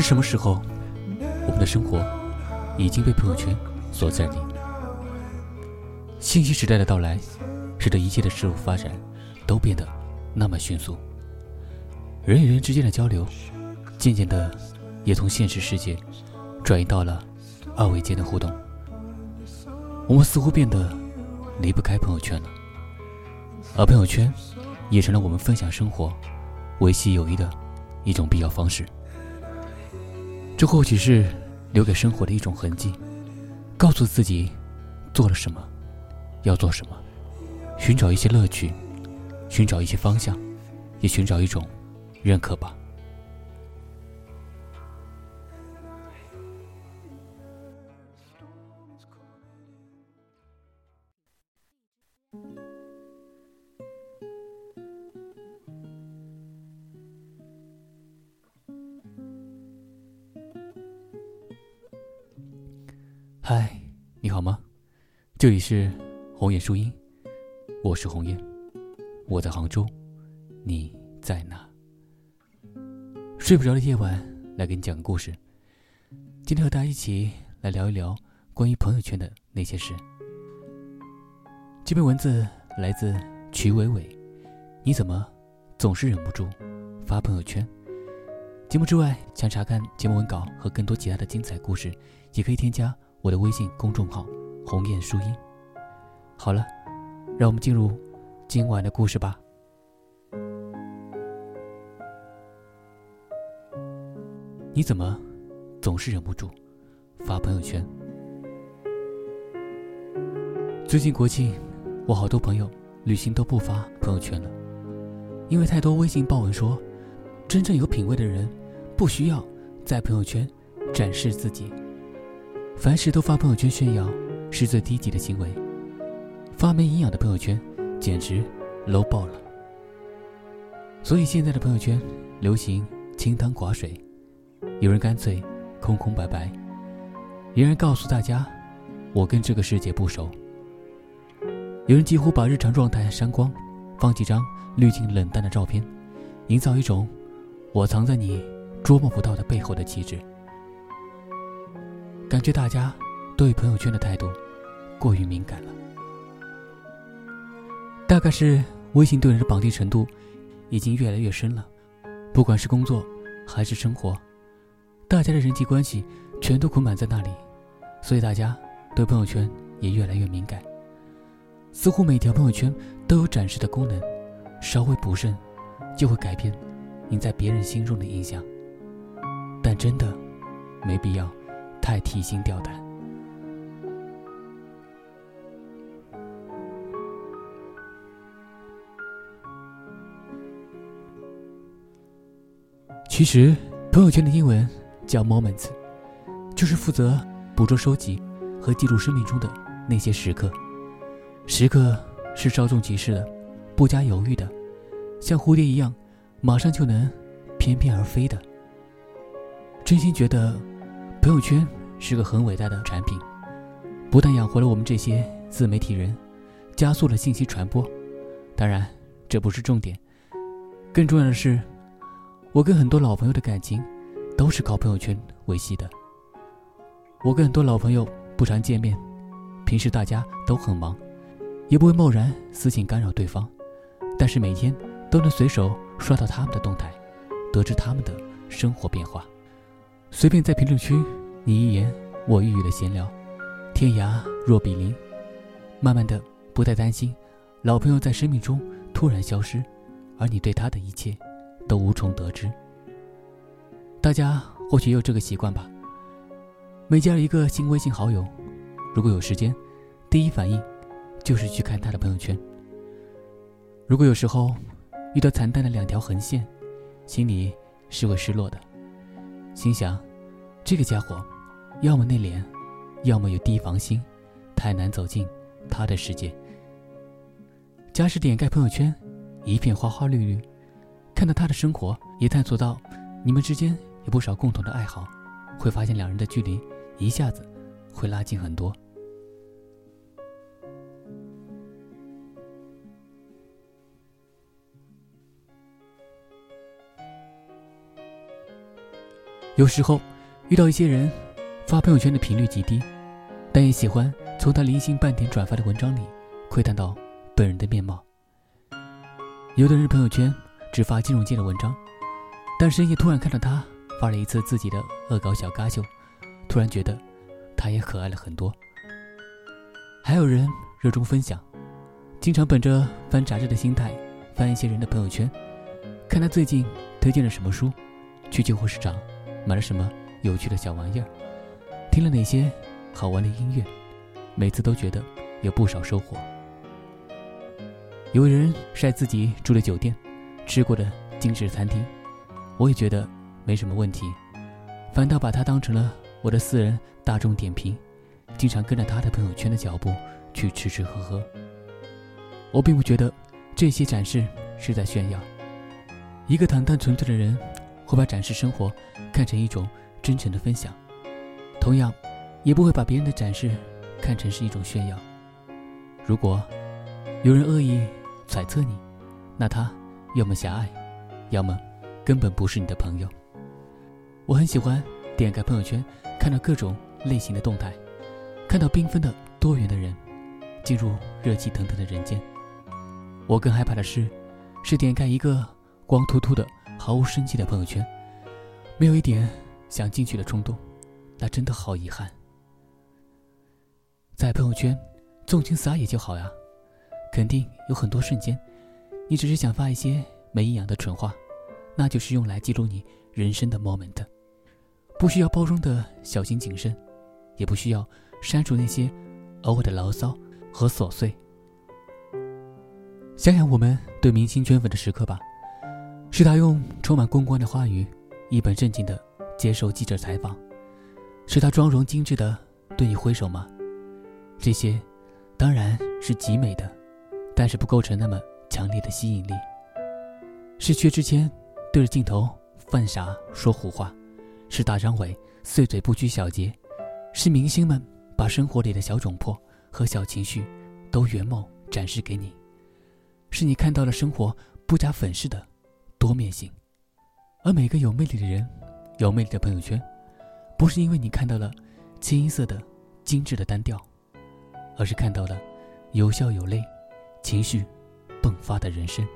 不知什么时候，我们的生活已经被朋友圈所占领。信息时代的到来，使得一切的事物发展都变得那么迅速。人与人之间的交流，渐渐的也从现实世界转移到了二维间的互动。我们似乎变得离不开朋友圈了，而朋友圈也成了我们分享生活、维系友谊的一种必要方式。这或许是留给生活的一种痕迹，告诉自己做了什么，要做什么，寻找一些乐趣，寻找一些方向，也寻找一种认可吧。嗨，你好吗？这里是红叶树荫，我是红叶，我在杭州，你在哪？睡不着的夜晚，来给你讲个故事。今天和大家一起来聊一聊关于朋友圈的那些事。这篇文字来自曲伟伟，你怎么总是忍不住发朋友圈？节目之外，想查看节目文稿和更多其他的精彩故事，也可以添加。我的微信公众号“鸿雁书音”。好了，让我们进入今晚的故事吧。你怎么总是忍不住发朋友圈？最近国庆，我好多朋友旅行都不发朋友圈了，因为太多微信报文说，真正有品位的人不需要在朋友圈展示自己。凡事都发朋友圈炫耀，是最低级的行为。发没营养的朋友圈，简直 low 爆了。所以现在的朋友圈流行清汤寡水，有人干脆空空白白，有人告诉大家我跟这个世界不熟，有人几乎把日常状态删光，放几张滤镜冷淡的照片，营造一种我藏在你捉摸不到的背后的气质。感觉大家对朋友圈的态度过于敏感了，大概是微信对人的绑定程度已经越来越深了。不管是工作还是生活，大家的人际关系全都捆绑在那里，所以大家对朋友圈也越来越敏感。似乎每条朋友圈都有展示的功能，稍微不慎就会改变你在别人心中的印象。但真的没必要。太提心吊胆。其实，朋友圈的英文叫 “moments”，就是负责捕捉、收集和记录生命中的那些时刻。时刻是稍纵即逝的，不加犹豫的，像蝴蝶一样，马上就能翩翩而飞的。真心觉得。朋友圈是个很伟大的产品，不但养活了我们这些自媒体人，加速了信息传播。当然，这不是重点，更重要的是，我跟很多老朋友的感情都是靠朋友圈维系的。我跟很多老朋友不常见面，平时大家都很忙，也不会贸然私信干扰对方，但是每天都能随手刷到他们的动态，得知他们的生活变化。随便在评论区，你一言我一语的闲聊，天涯若比邻，慢慢的不再担心老朋友在生命中突然消失，而你对他的一切都无从得知。大家或许有这个习惯吧，每加一个新微信好友，如果有时间，第一反应就是去看他的朋友圈。如果有时候遇到惨淡的两条横线，心里是会失落的。心想，这个家伙，要么内敛，要么有提防心，太难走进他的世界。假使点开朋友圈，一片花花绿绿，看到他的生活，也探索到你们之间有不少共同的爱好，会发现两人的距离一下子会拉近很多。有时候遇到一些人，发朋友圈的频率极低，但也喜欢从他零星半点转发的文章里窥探到本人的面貌。有的人朋友圈只发金融界的文章，但深夜突然看到他发了一次自己的恶搞小嘎秀，突然觉得他也可爱了很多。还有人热衷分享，经常本着翻杂志的心态翻一些人的朋友圈，看他最近推荐了什么书，去旧货市场买了什么有趣的小玩意儿，听了哪些好玩的音乐，每次都觉得有不少收获。有人晒自己住的酒店，吃过的精致餐厅，我也觉得没什么问题，反倒把它当成了我的私人大众点评，经常跟着他的朋友圈的脚步去吃吃喝喝。我并不觉得这些展示是在炫耀，一个坦荡纯粹的人会把展示生活看成一种真诚的分享，同样也不会把别人的展示看成是一种炫耀。如果有人恶意，揣测你，那他要么狭隘，要么根本不是你的朋友。我很喜欢点开朋友圈，看到各种类型的动态，看到缤纷的多元的人进入热气腾腾的人间。我更害怕的是，是点开一个光秃秃的、毫无生气的朋友圈，没有一点想进去的冲动，那真的好遗憾。在朋友圈纵情撒野就好呀。肯定有很多瞬间，你只是想发一些没营养的蠢话，那就是用来记录你人生的 moment，不需要包装的小心谨慎，也不需要删除那些偶尔的牢骚和琐碎。想想我们对明星圈粉的时刻吧，是他用充满公关的话语，一本正经的接受记者采访，是他妆容精致的对你挥手吗？这些，当然是极美的。但是不构成那么强烈的吸引力。是薛之谦对着镜头犯傻说胡话，是大张伟碎嘴不拘小节，是明星们把生活里的小窘迫和小情绪都原貌展示给你，是你看到了生活不加粉饰的多面性。而每个有魅力的人，有魅力的朋友圈，不是因为你看到了清一色的精致的单调，而是看到了有笑有泪。情绪迸发的人生。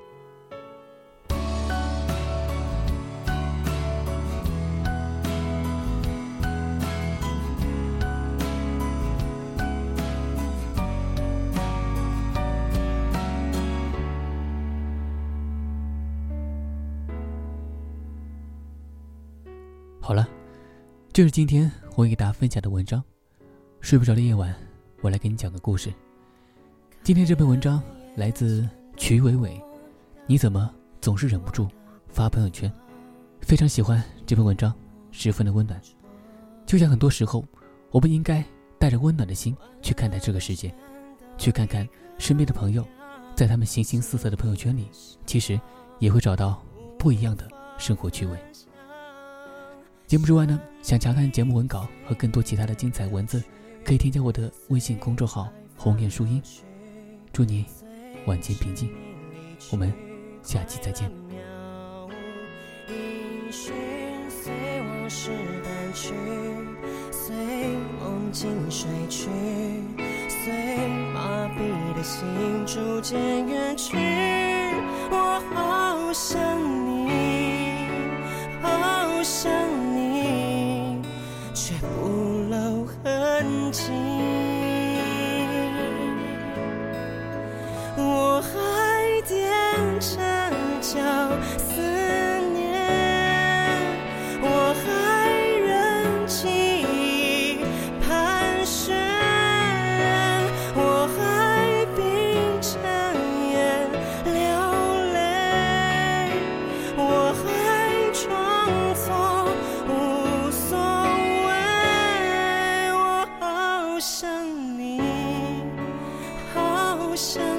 好了，这是今天我给大家分享的文章。睡不着的夜晚，我来给你讲个故事。今天这篇文章。来自曲伟伟，你怎么总是忍不住发朋友圈？非常喜欢这篇文章，十分的温暖。就像很多时候，我们应该带着温暖的心去看待这个世界，去看看身边的朋友，在他们形形色色的朋友圈里，其实也会找到不一样的生活趣味。节目之外呢，想查看节目文稿和更多其他的精彩文字，可以添加我的微信公众号“红颜书音”。祝你。晚间平静，我们下期再见。心逐渐远去。我好想你，好想，不露痕迹。想你，好想。